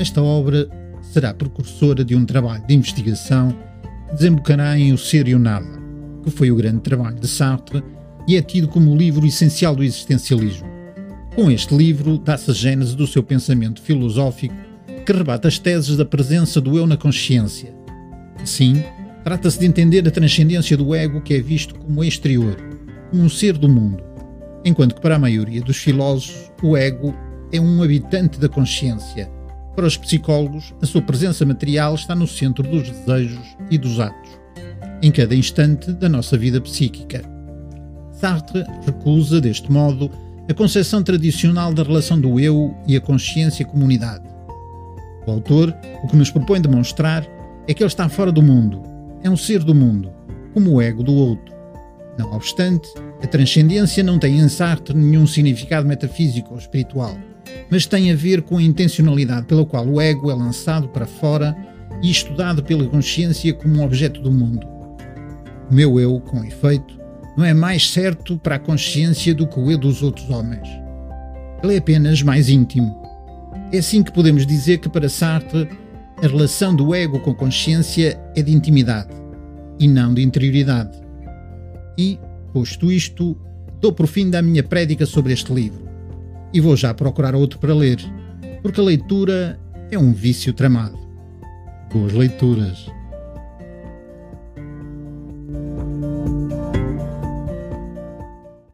Esta obra será precursora de um trabalho de investigação que desembocará em O Ser e o Nada, que foi o grande trabalho de Sartre e é tido como o livro essencial do existencialismo. Com este livro, dá-se a gênese do seu pensamento filosófico que rebate as teses da presença do eu na consciência. Assim, trata-se de entender a transcendência do ego que é visto como exterior, como um ser do mundo, enquanto que para a maioria dos filósofos o ego é um habitante da consciência. Para os psicólogos, a sua presença material está no centro dos desejos e dos atos, em cada instante da nossa vida psíquica. Sartre recusa, deste modo, a concepção tradicional da relação do eu e a consciência-comunidade. O autor o que nos propõe demonstrar é que ele está fora do mundo, é um ser do mundo, como o ego do outro. Não obstante, a transcendência não tem em Sartre nenhum significado metafísico ou espiritual, mas tem a ver com a intencionalidade pela qual o ego é lançado para fora e estudado pela consciência como um objeto do mundo. O meu eu, com efeito, não é mais certo para a consciência do que o eu dos outros homens. Ele é apenas mais íntimo. É assim que podemos dizer que para Sartre a relação do ego com a consciência é de intimidade e não de interioridade. E, Posto isto, dou por fim da minha prédica sobre este livro e vou já procurar outro para ler, porque a leitura é um vício tramado. Boas leituras!